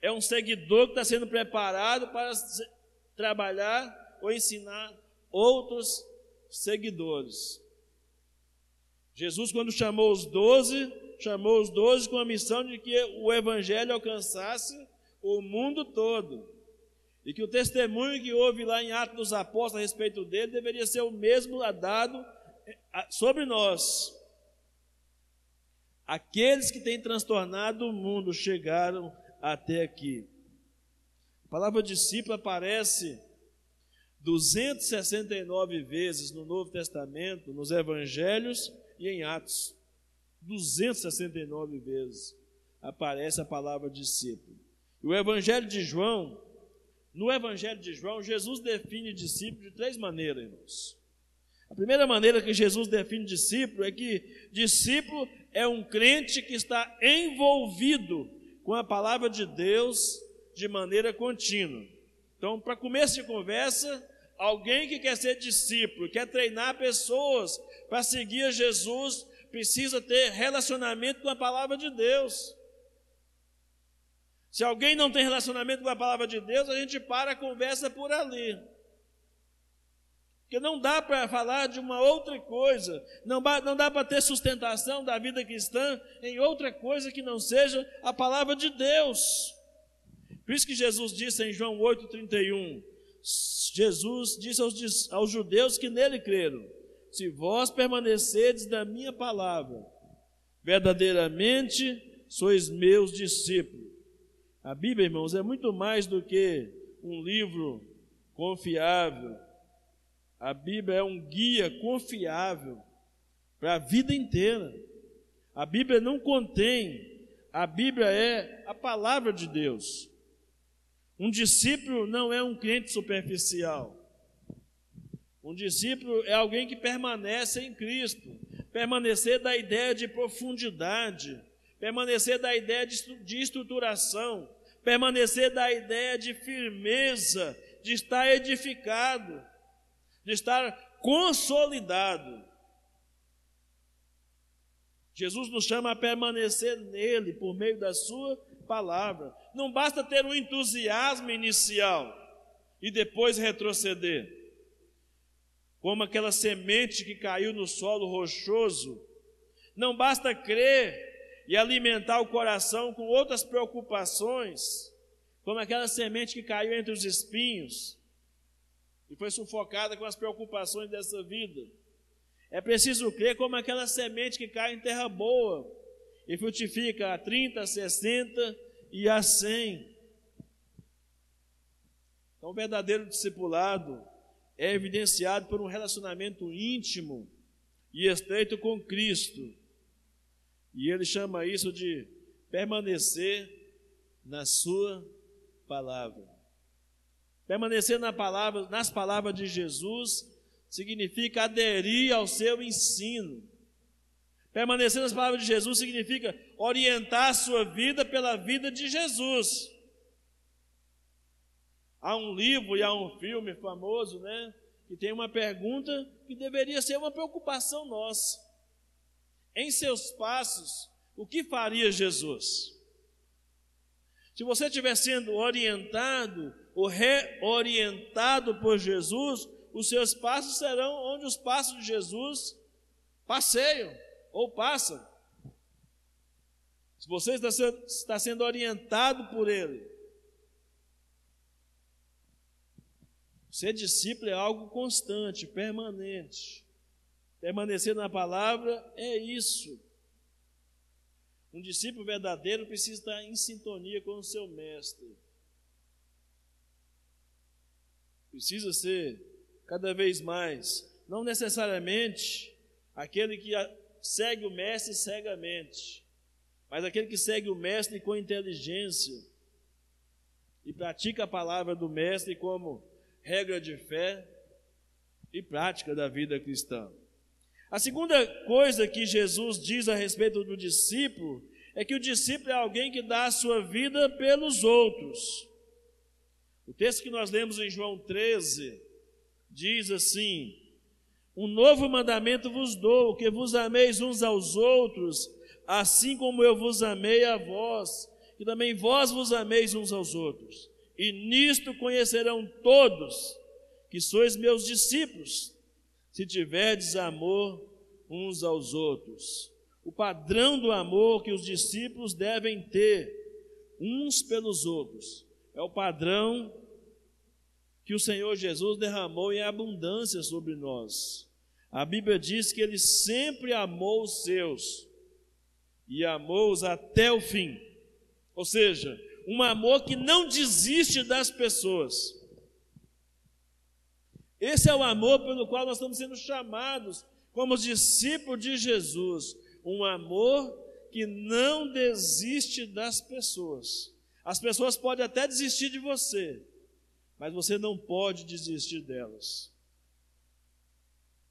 É um seguidor que está sendo preparado para trabalhar ou ensinar outros seguidores. Jesus, quando chamou os doze, chamou os doze com a missão de que o evangelho alcançasse o mundo todo. E que o testemunho que houve lá em Atos dos Apóstolos a respeito dele deveria ser o mesmo dado eh, sobre nós. Aqueles que têm transtornado o mundo chegaram até aqui. A palavra discípulo aparece 269 vezes no Novo Testamento, nos Evangelhos e em Atos. 269 vezes aparece a palavra discípulo. E o Evangelho de João, no Evangelho de João, Jesus define discípulo de três maneiras, irmãos. A primeira maneira que Jesus define discípulo é que discípulo é um crente que está envolvido com a palavra de Deus de maneira contínua. Então, para começo de conversa, alguém que quer ser discípulo, quer treinar pessoas para seguir Jesus, precisa ter relacionamento com a palavra de Deus. Se alguém não tem relacionamento com a palavra de Deus, a gente para a conversa por ali. Porque não dá para falar de uma outra coisa, não, não dá para ter sustentação da vida cristã em outra coisa que não seja a palavra de Deus. Por isso que Jesus disse em João 8,31, Jesus disse aos, aos judeus que nele creram: Se vós permanecerdes da minha palavra, verdadeiramente sois meus discípulos. A Bíblia, irmãos, é muito mais do que um livro confiável, a Bíblia é um guia confiável para a vida inteira. A Bíblia não contém, a Bíblia é a palavra de Deus. Um discípulo não é um crente superficial. Um discípulo é alguém que permanece em Cristo, permanecer da ideia de profundidade, permanecer da ideia de estruturação, permanecer da ideia de firmeza, de estar edificado de estar consolidado. Jesus nos chama a permanecer nele por meio da sua palavra. Não basta ter um entusiasmo inicial e depois retroceder. Como aquela semente que caiu no solo rochoso. Não basta crer e alimentar o coração com outras preocupações, como aquela semente que caiu entre os espinhos e foi sufocada com as preocupações dessa vida. É preciso crer como aquela semente que cai em terra boa e frutifica a 30, a 60 e a 100. Então, o verdadeiro discipulado é evidenciado por um relacionamento íntimo e estreito com Cristo. E ele chama isso de permanecer na Sua palavra. Permanecer na palavra, nas palavras de Jesus significa aderir ao seu ensino. Permanecer nas palavras de Jesus significa orientar a sua vida pela vida de Jesus. Há um livro e há um filme famoso, né? Que tem uma pergunta que deveria ser uma preocupação nossa. Em seus passos, o que faria Jesus? Se você estiver sendo orientado ou reorientado por Jesus, os seus passos serão onde os passos de Jesus passeiam ou passam. Se você está sendo, orientado por Ele, ser discípulo é algo constante, permanente. Permanecer na palavra é isso. Um discípulo verdadeiro precisa estar em sintonia com o seu mestre. precisa ser cada vez mais, não necessariamente aquele que segue o mestre cegamente, mas aquele que segue o mestre com inteligência e pratica a palavra do mestre como regra de fé e prática da vida cristã. A segunda coisa que Jesus diz a respeito do discípulo é que o discípulo é alguém que dá a sua vida pelos outros. O texto que nós lemos em João 13 diz assim: Um novo mandamento vos dou, que vos ameis uns aos outros, assim como eu vos amei a vós, que também vós vos ameis uns aos outros. E nisto conhecerão todos que sois meus discípulos, se tiverdes amor uns aos outros o padrão do amor que os discípulos devem ter uns pelos outros. É o padrão que o Senhor Jesus derramou em abundância sobre nós. A Bíblia diz que ele sempre amou os seus e amou-os até o fim. Ou seja, um amor que não desiste das pessoas. Esse é o amor pelo qual nós estamos sendo chamados como discípulos de Jesus um amor que não desiste das pessoas. As pessoas podem até desistir de você, mas você não pode desistir delas.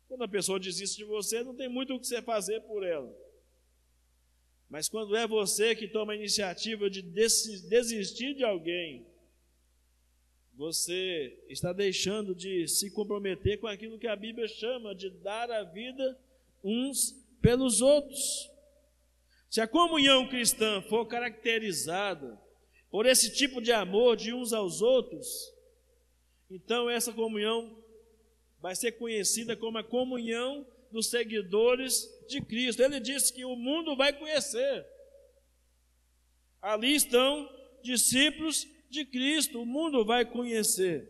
Quando a pessoa desiste de você, não tem muito o que você fazer por ela. Mas quando é você que toma a iniciativa de desistir de alguém, você está deixando de se comprometer com aquilo que a Bíblia chama de dar a vida uns pelos outros. Se a comunhão cristã for caracterizada por esse tipo de amor de uns aos outros, então essa comunhão vai ser conhecida como a comunhão dos seguidores de Cristo. Ele disse que o mundo vai conhecer. Ali estão discípulos de Cristo, o mundo vai conhecer.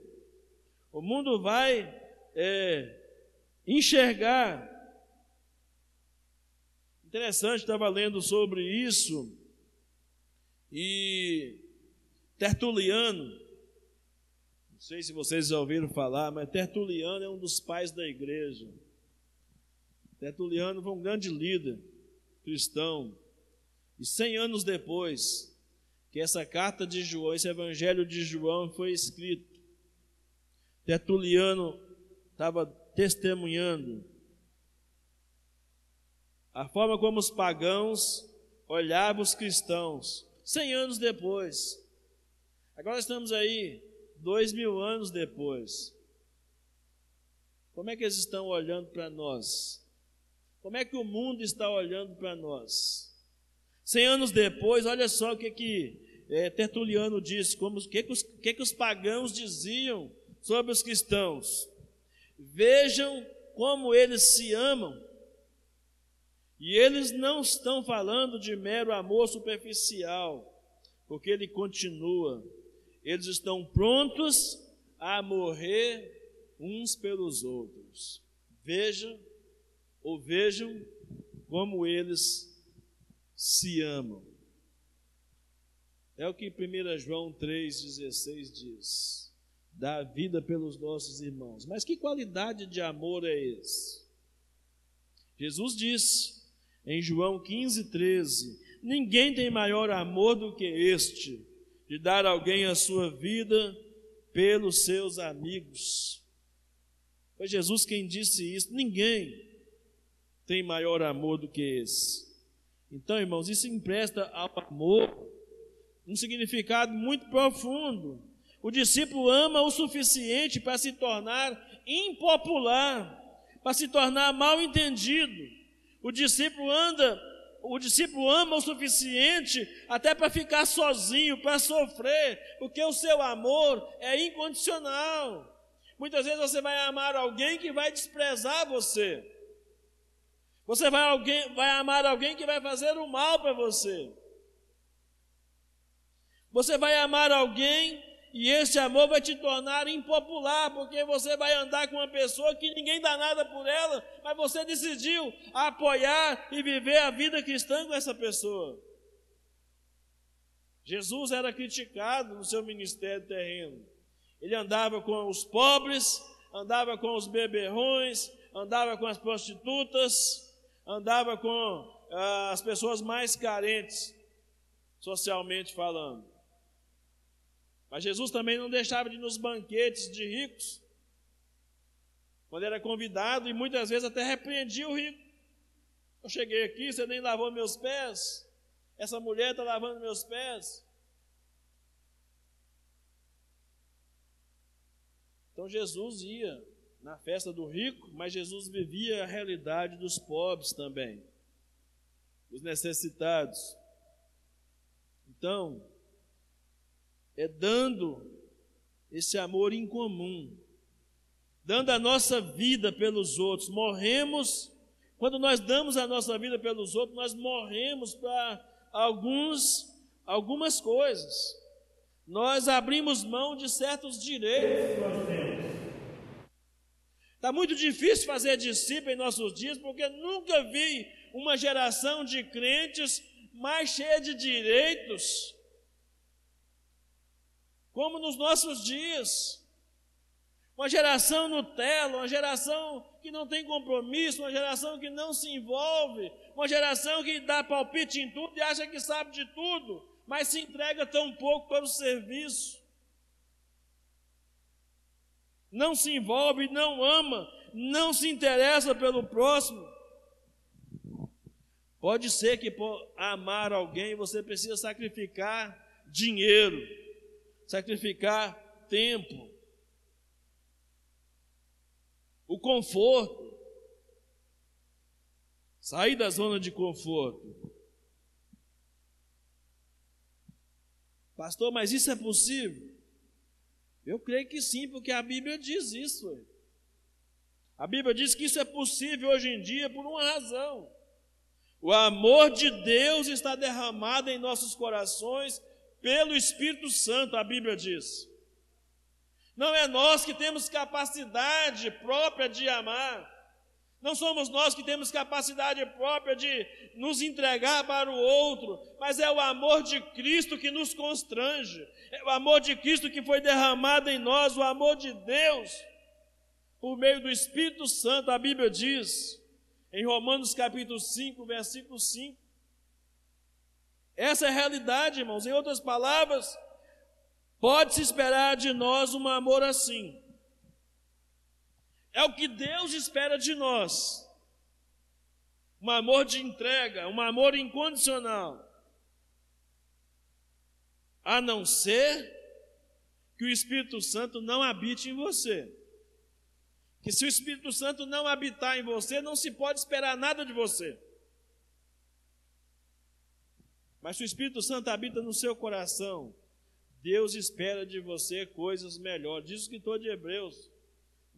O mundo vai é, enxergar Interessante, estava lendo sobre isso, e Tertuliano, não sei se vocês já ouviram falar, mas Tertuliano é um dos pais da igreja. Tertuliano foi um grande líder cristão, e cem anos depois que essa carta de João, esse evangelho de João foi escrito, Tertuliano estava testemunhando a forma como os pagãos olhavam os cristãos, cem anos depois. Agora estamos aí, dois mil anos depois. Como é que eles estão olhando para nós? Como é que o mundo está olhando para nós? Cem anos depois, olha só o que, que é, Tertuliano disse, como, o que, que, os, que, que os pagãos diziam sobre os cristãos. Vejam como eles se amam e eles não estão falando de mero amor superficial, porque ele continua. Eles estão prontos a morrer uns pelos outros. Veja ou vejam como eles se amam. É o que 1 João 3,16 diz. Dá vida pelos nossos irmãos. Mas que qualidade de amor é esse? Jesus disse: em João 15, 13: Ninguém tem maior amor do que este, de dar alguém a sua vida pelos seus amigos. Foi Jesus quem disse isso. Ninguém tem maior amor do que esse. Então, irmãos, isso empresta ao amor um significado muito profundo. O discípulo ama o suficiente para se tornar impopular, para se tornar mal entendido o discípulo anda, o discípulo ama o suficiente até para ficar sozinho, para sofrer, porque o seu amor é incondicional. Muitas vezes você vai amar alguém que vai desprezar você. Você vai, alguém, vai amar alguém que vai fazer o mal para você. Você vai amar alguém e esse amor vai te tornar impopular, porque você vai andar com uma pessoa que ninguém dá nada por ela, mas você decidiu apoiar e viver a vida cristã com essa pessoa. Jesus era criticado no seu ministério terreno. Ele andava com os pobres, andava com os beberrões, andava com as prostitutas, andava com ah, as pessoas mais carentes, socialmente falando. Mas Jesus também não deixava de ir nos banquetes de ricos, quando era convidado, e muitas vezes até repreendia o rico. Eu cheguei aqui, você nem lavou meus pés. Essa mulher está lavando meus pés. Então Jesus ia na festa do rico, mas Jesus vivia a realidade dos pobres também, dos necessitados. Então, é dando esse amor incomum, dando a nossa vida pelos outros. Morremos, quando nós damos a nossa vida pelos outros, nós morremos para alguns, algumas coisas. Nós abrimos mão de certos direitos que nós temos. Está muito difícil fazer discípulo em nossos dias, porque nunca vi uma geração de crentes mais cheia de direitos, como nos nossos dias. Uma geração Nutella, uma geração que não tem compromisso, uma geração que não se envolve, uma geração que dá palpite em tudo e acha que sabe de tudo, mas se entrega tão pouco para o serviço. Não se envolve, não ama, não se interessa pelo próximo. Pode ser que por amar alguém você precisa sacrificar dinheiro, sacrificar tempo, o conforto, sair da zona de conforto. Pastor, mas isso é possível? Eu creio que sim, porque a Bíblia diz isso. A Bíblia diz que isso é possível hoje em dia por uma razão. O amor de Deus está derramado em nossos corações pelo Espírito Santo, a Bíblia diz. Não é nós que temos capacidade própria de amar. Não somos nós que temos capacidade própria de nos entregar para o outro, mas é o amor de Cristo que nos constrange, é o amor de Cristo que foi derramado em nós, o amor de Deus, por meio do Espírito Santo, a Bíblia diz, em Romanos capítulo 5, versículo 5. Essa é a realidade, irmãos. Em outras palavras, pode-se esperar de nós um amor assim. É o que Deus espera de nós. Um amor de entrega, um amor incondicional. A não ser que o Espírito Santo não habite em você. Que se o Espírito Santo não habitar em você, não se pode esperar nada de você. Mas se o Espírito Santo habita no seu coração, Deus espera de você coisas melhores. Diz o escritor de Hebreus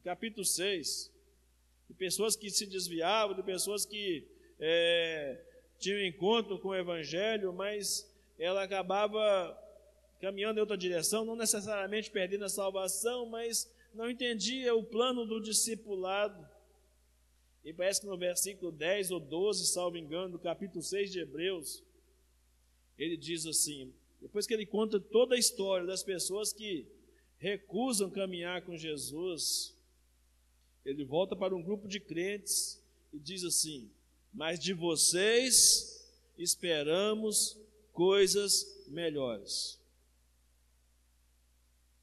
capítulo 6, de pessoas que se desviavam, de pessoas que é, tinham encontro com o Evangelho, mas ela acabava caminhando em outra direção, não necessariamente perdendo a salvação, mas não entendia o plano do discipulado. E parece que no versículo 10 ou 12, salvo engano, do capítulo 6 de Hebreus, ele diz assim: depois que ele conta toda a história das pessoas que recusam caminhar com Jesus, ele volta para um grupo de crentes e diz assim: Mas de vocês esperamos coisas melhores.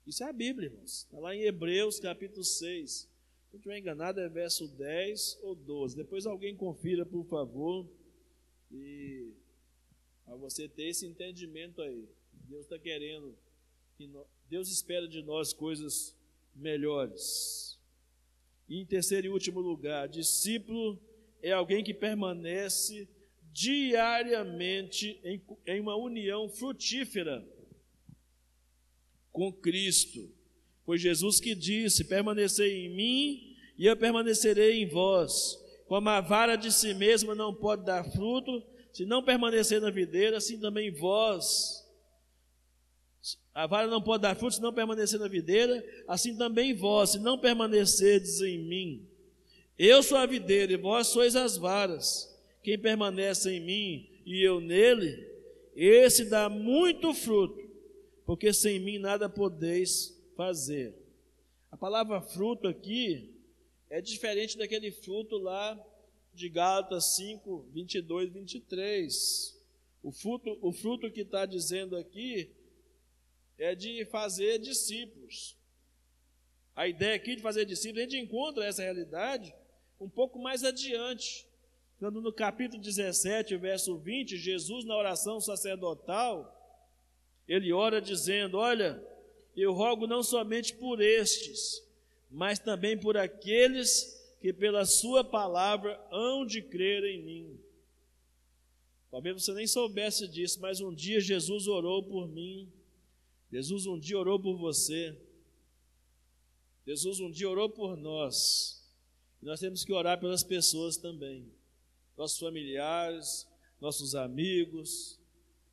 Isso é a Bíblia, irmãos. Está lá em Hebreus capítulo 6. Se não estiver enganado, é verso 10 ou 12. Depois alguém confira, por favor. E para você ter esse entendimento aí. Deus está querendo, que Deus espera de nós coisas melhores. E em terceiro e último lugar, discípulo é alguém que permanece diariamente em, em uma união frutífera com Cristo. Foi Jesus que disse: Permanecei em mim e eu permanecerei em vós. Como a vara de si mesma não pode dar fruto, se não permanecer na videira, assim também vós a vara não pode dar fruto se não permanecer na videira, assim também vós, se não permanecerdes em mim. Eu sou a videira e vós sois as varas. Quem permanece em mim e eu nele, esse dá muito fruto, porque sem mim nada podeis fazer. A palavra fruto aqui é diferente daquele fruto lá de Gálatas 5, 22, 23. O fruto, o fruto que está dizendo aqui é de fazer discípulos. A ideia aqui de fazer discípulos, a gente encontra essa realidade um pouco mais adiante. quando no capítulo 17, verso 20, Jesus, na oração sacerdotal, ele ora dizendo: Olha, eu rogo não somente por estes, mas também por aqueles que pela Sua palavra hão de crer em mim. Talvez você nem soubesse disso, mas um dia Jesus orou por mim, Jesus um dia orou por você, Jesus um dia orou por nós, e nós temos que orar pelas pessoas também, nossos familiares, nossos amigos,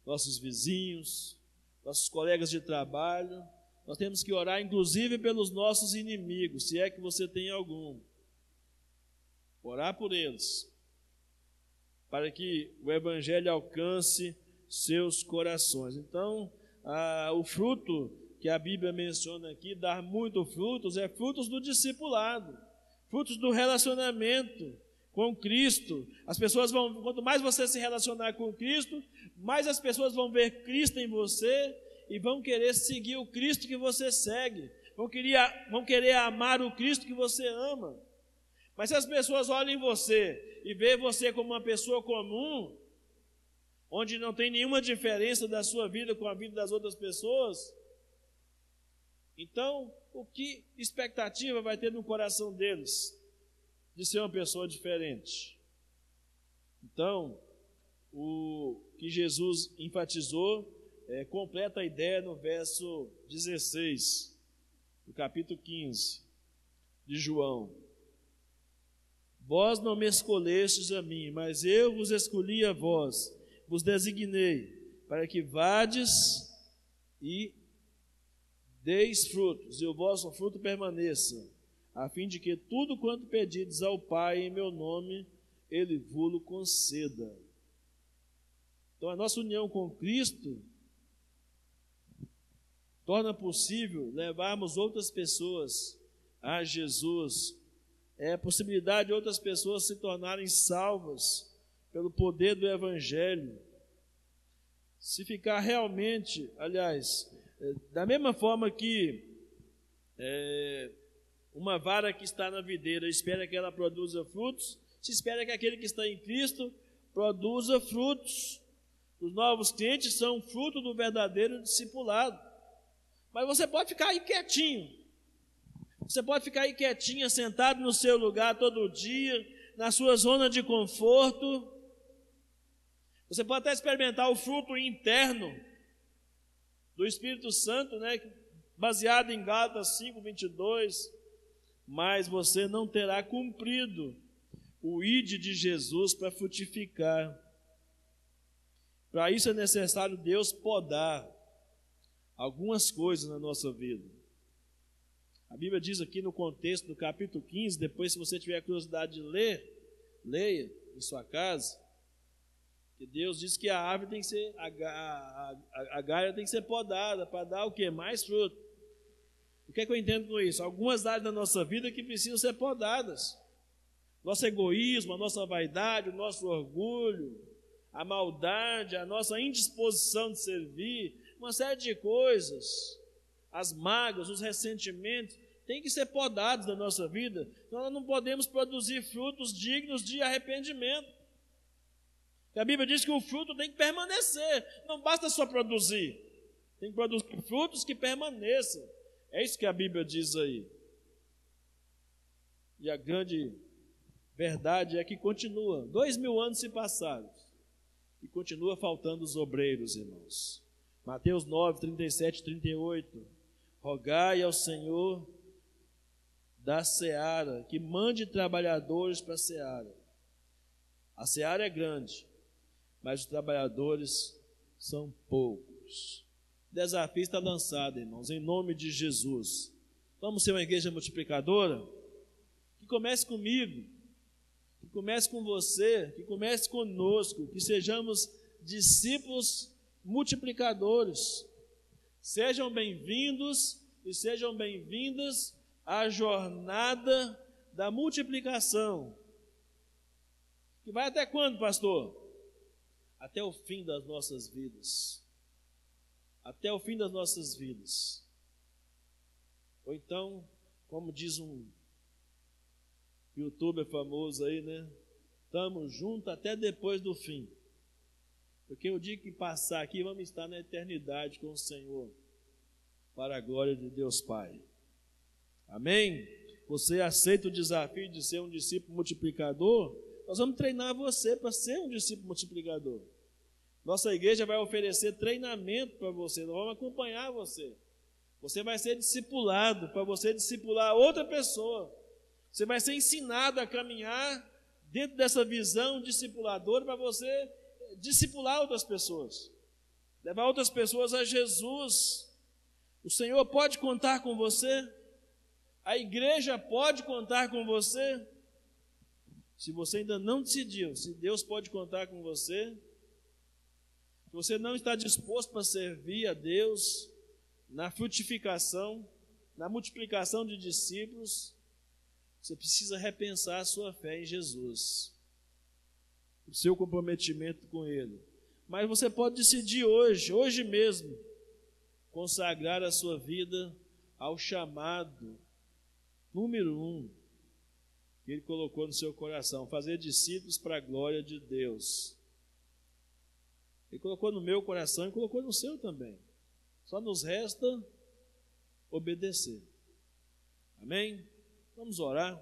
nossos vizinhos, nossos colegas de trabalho, nós temos que orar inclusive pelos nossos inimigos, se é que você tem algum. Orar por eles, para que o Evangelho alcance seus corações. Então, a, o fruto que a Bíblia menciona aqui, dar muito frutos, é frutos do discipulado, frutos do relacionamento com Cristo. As pessoas vão, quanto mais você se relacionar com Cristo, mais as pessoas vão ver Cristo em você e vão querer seguir o Cristo que você segue, vão querer, vão querer amar o Cristo que você ama. Mas se as pessoas olham em você e veem você como uma pessoa comum, onde não tem nenhuma diferença da sua vida com a vida das outras pessoas, então o que expectativa vai ter no coração deles de ser uma pessoa diferente? Então, o que Jesus enfatizou é, completa a ideia no verso 16, do capítulo 15 de João. Vós não me escolhestes a mim, mas eu vos escolhi a vós, vos designei, para que vades e deis frutos, e o vosso fruto permaneça, a fim de que tudo quanto pedides ao Pai em meu nome, Ele vos conceda. Então, a nossa união com Cristo torna possível levarmos outras pessoas a Jesus. É a possibilidade de outras pessoas se tornarem salvas pelo poder do Evangelho. Se ficar realmente, aliás, é, da mesma forma que é, uma vara que está na videira espera que ela produza frutos, se espera que aquele que está em Cristo produza frutos. Os novos clientes são fruto do verdadeiro discipulado. Mas você pode ficar aí quietinho. Você pode ficar aí quietinha, sentado no seu lugar todo dia, na sua zona de conforto. Você pode até experimentar o fruto interno do Espírito Santo, né, baseado em Gálatas 5, 22. Mas você não terá cumprido o ide de Jesus para frutificar. Para isso é necessário Deus podar algumas coisas na nossa vida. A Bíblia diz aqui no contexto do capítulo 15, depois, se você tiver curiosidade de ler, leia em sua casa, que Deus diz que a árvore tem que ser, a, a, a, a galha tem que ser podada para dar o que? Mais fruto. O que é que eu entendo com isso? Algumas áreas da nossa vida que precisam ser podadas. Nosso egoísmo, a nossa vaidade, o nosso orgulho, a maldade, a nossa indisposição de servir, uma série de coisas, as mágoas, os ressentimentos, têm que ser podados da nossa vida. Nós não podemos produzir frutos dignos de arrependimento. A Bíblia diz que o fruto tem que permanecer, não basta só produzir, tem que produzir frutos que permaneçam. É isso que a Bíblia diz aí. E a grande verdade é que continua. Dois mil anos se passaram e continua faltando os obreiros, irmãos. Mateus 9, 37 38. Rogai ao Senhor da seara que mande trabalhadores para a seara. A seara é grande, mas os trabalhadores são poucos. O desafio está lançado, irmãos, em nome de Jesus. Vamos ser uma igreja multiplicadora? Que comece comigo, que comece com você, que comece conosco, que sejamos discípulos multiplicadores. Sejam bem-vindos e sejam bem-vindas à jornada da multiplicação. Que vai até quando, pastor? Até o fim das nossas vidas. Até o fim das nossas vidas. Ou então, como diz um youtuber famoso aí, né? Estamos juntos até depois do fim. Porque o dia que passar aqui, vamos estar na eternidade com o Senhor, para a glória de Deus Pai. Amém? Você aceita o desafio de ser um discípulo multiplicador? Nós vamos treinar você para ser um discípulo multiplicador. Nossa igreja vai oferecer treinamento para você, nós vamos acompanhar você. Você vai ser discipulado para você discipular outra pessoa. Você vai ser ensinado a caminhar dentro dessa visão discipuladora para você discipular outras pessoas, levar outras pessoas a Jesus. O Senhor pode contar com você, a igreja pode contar com você. Se você ainda não decidiu se Deus pode contar com você, se você não está disposto para servir a Deus na frutificação, na multiplicação de discípulos, você precisa repensar a sua fé em Jesus, o seu comprometimento com Ele. Mas você pode decidir hoje, hoje mesmo, consagrar a sua vida ao chamado número um que Ele colocou no seu coração: fazer discípulos para a glória de Deus. Ele colocou no meu coração e colocou no seu também. Só nos resta obedecer. Amém? Vamos orar.